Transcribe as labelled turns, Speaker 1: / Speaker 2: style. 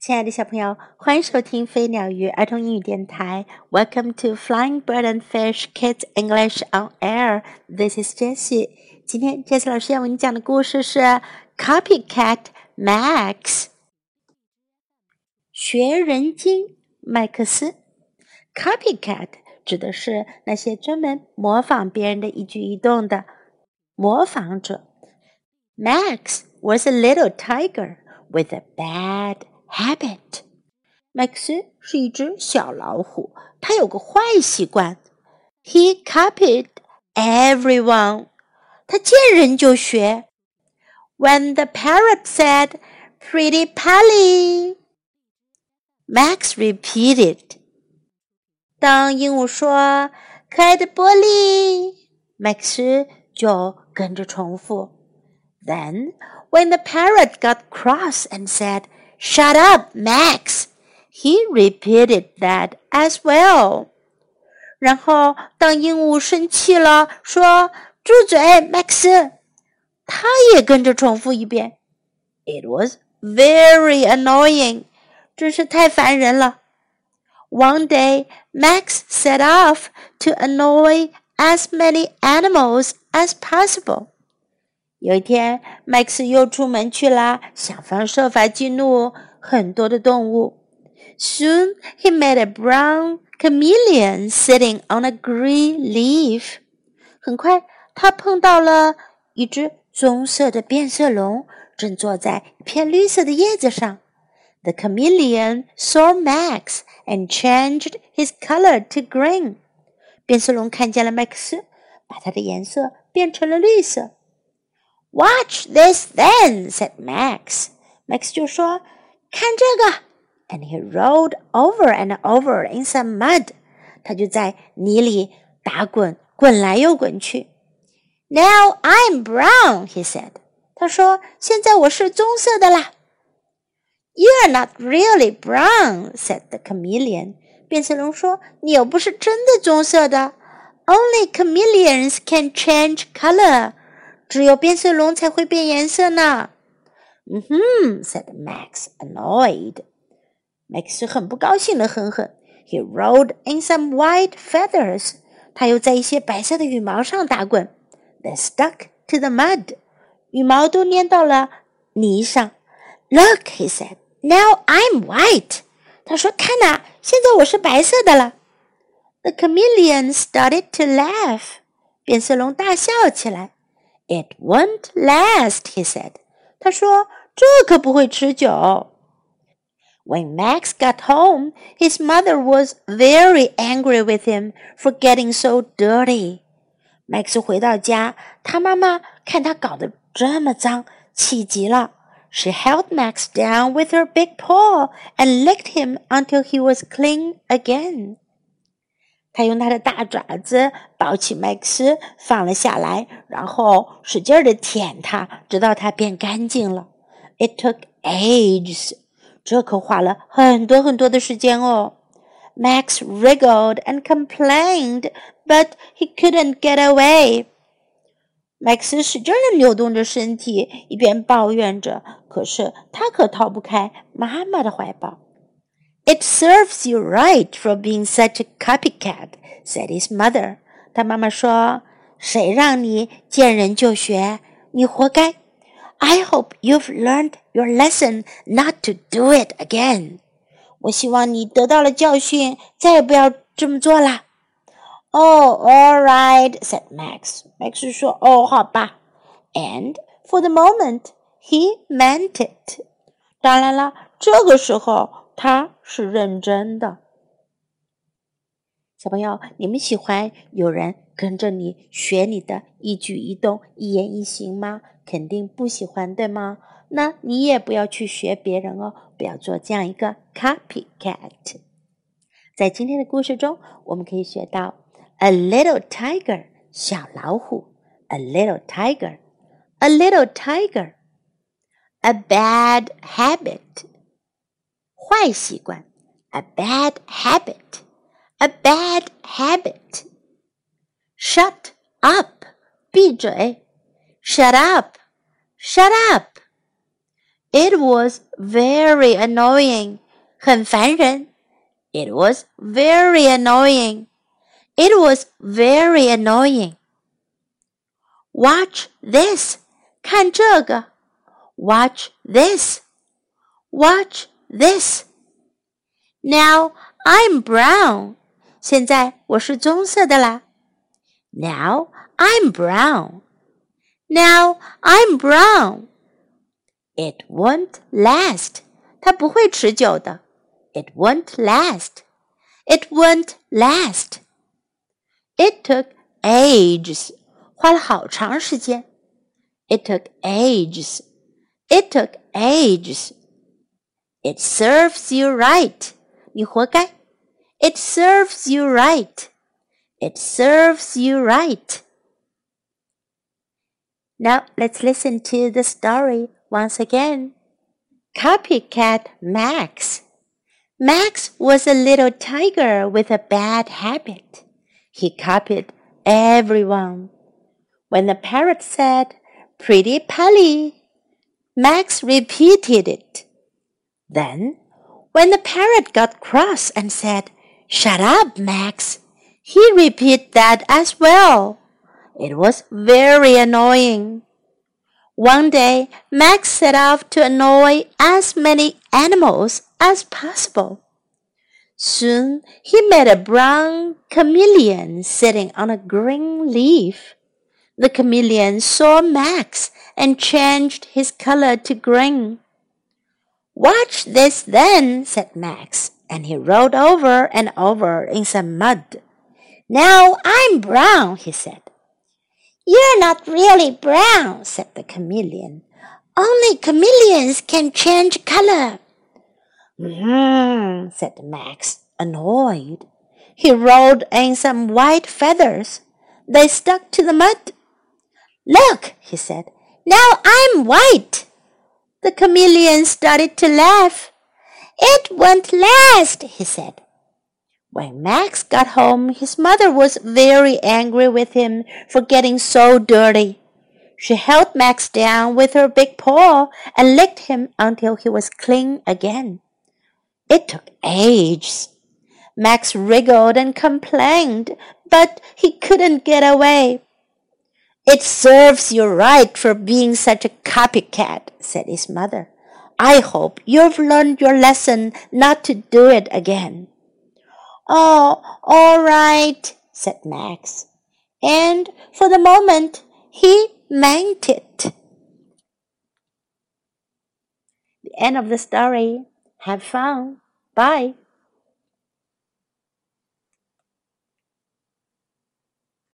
Speaker 1: 亲爱的小朋友，欢迎收听飞鸟鱼儿童英语电台。Welcome to Flying Bird and Fish Kids English on Air. This is Jessie. 今天 Jessie 老师要为你讲的故事是《Copycat Max》。学人精麦克斯。Copycat 指的是那些专门模仿别人的一举一动的模仿者。Max was a little tiger with a bad habit。麦克斯是一只小老虎，他有个坏习惯。He copied everyone。他见人就学。When the parrot said, "Pretty Polly," Max repeated. 当鹦鹉说“可爱的波利”，麦克斯就跟着重复。Then, when the parrot got cross and said, Shut up, Max. He repeated that as well. 然后，当鹦鹉生气了，说：“住嘴，麦克斯！”他也跟着重复一遍。It was very annoying. 真是太烦人了。One day, Max set off to annoy as many animals as possible. 有一天，麦克斯又出门去啦，想方设法激怒很多的动物。Soon he met a brown chameleon sitting on a green leaf。很快，他碰到了一只棕色的变色龙，正坐在一片绿色的叶子上。The chameleon saw Max and changed his color to green。变色龙看见了麦克斯，把它的颜色变成了绿色。Watch this then," said Max. Max 就说：“看这个。” And he rolled over and over in some mud. 他就在泥里打滚，滚来又滚去。Now I'm brown, he said. 他说：“现在我是棕色的啦。” You're not really brown, said the chameleon. 变色龙说：“你又不是真的棕色的。Only chameleons can change color.” 只有变色龙才会变颜色呢。嗯哼，said Max, annoyed. Max 很不高兴的哼哼。He rolled in some white feathers. 他又在一些白色的羽毛上打滚。They stuck to the mud. 羽毛都粘到了泥上。Look, he said. Now I'm white. 他说：“看呐，现在我是白色的了。” The chameleon started to laugh. 变色龙大笑起来。it won't last, he said. 他说：“这可不会持久。” When Max got home, his mother was very angry with him for getting so dirty. Max 回到家，他妈妈看他搞得这么脏，气极了。She held Max down with her big paw and licked him until he was clean again. 他用他的大爪子抱起麦克斯，放了下来，然后使劲的舔他，直到他变干净了。It took ages，这可花了很多很多的时间哦。Max wriggled and complained, but he couldn't get away. 麦克斯使劲的扭动着身体，一边抱怨着，可是他可逃不开妈妈的怀抱。It serves you right for being such a copycat," said his mother. 他妈妈说：“谁让你见人就学？你活该。” I hope you've learned your lesson not to do it again. 我希望你得到了教训，再也不要这么做啦。Oh, all right," said Max. Max 说：“哦，好吧。” And for the moment, he meant it. 当然了，这个时候。 他是认真的，小朋友，你们喜欢有人跟着你学你的一举一动、一言一行吗？肯定不喜欢，对吗？那你也不要去学别人哦，不要做这样一个 copycat。在今天的故事中，我们可以学到 a little tiger 小老虎，a little tiger，a little tiger，a bad habit。坏习惯，a bad habit，a bad habit。Shut up，闭嘴。Shut up，shut up。 It was very annoying. 很烦人。It was very annoying. It was very annoying. Watch this. 看这个。Watch this. Watch this. Now I'm brown. 现在我是棕色的啦。Now I'm brown. Now I'm brown. It won't last. 它不会持久的。It won't last. It won't last. It took ages. 花了好长时间。It took ages. It took ages. It serves you right. 你活该。It serves you right. It serves you right. Now let's listen to the story once again. Copycat Max. Max was a little tiger with a bad habit. He copied everyone. When the parrot said, Pretty Polly, Max repeated it. Then, when the parrot got cross and said, Shut up, Max, he repeated that as well. It was very annoying. One day, Max set off to annoy as many animals as possible. Soon he met a brown chameleon sitting on a green leaf. The chameleon saw Max and changed his color to green. Watch this then, said Max, and he rolled over and over in some mud. Now I'm brown, he said. You're not really brown, said the chameleon. Only chameleons can change color. Hmm, said Max, annoyed. He rolled in some white feathers. They stuck to the mud. Look, he said, now I'm white. The chameleon started to laugh. It won't last, he said. When Max got home, his mother was very angry with him for getting so dirty. She held Max down with her big paw and licked him until he was clean again. It took ages. Max wriggled and complained, but he couldn't get away. It serves you right for being such a copycat, said his mother. I hope you've learned your lesson not to do it again. Oh, all right, said Max. And for the moment, he meant it. The end of the story. Have fun. Bye.